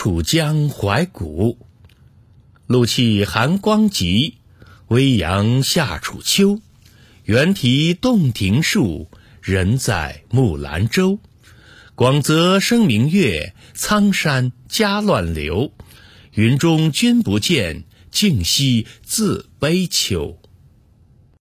楚江怀古。露气寒光急，微阳夏楚秋。猿啼洞庭树，人在木兰舟。广泽生明月，苍山夹乱流。云中君不见，竟夕自悲秋。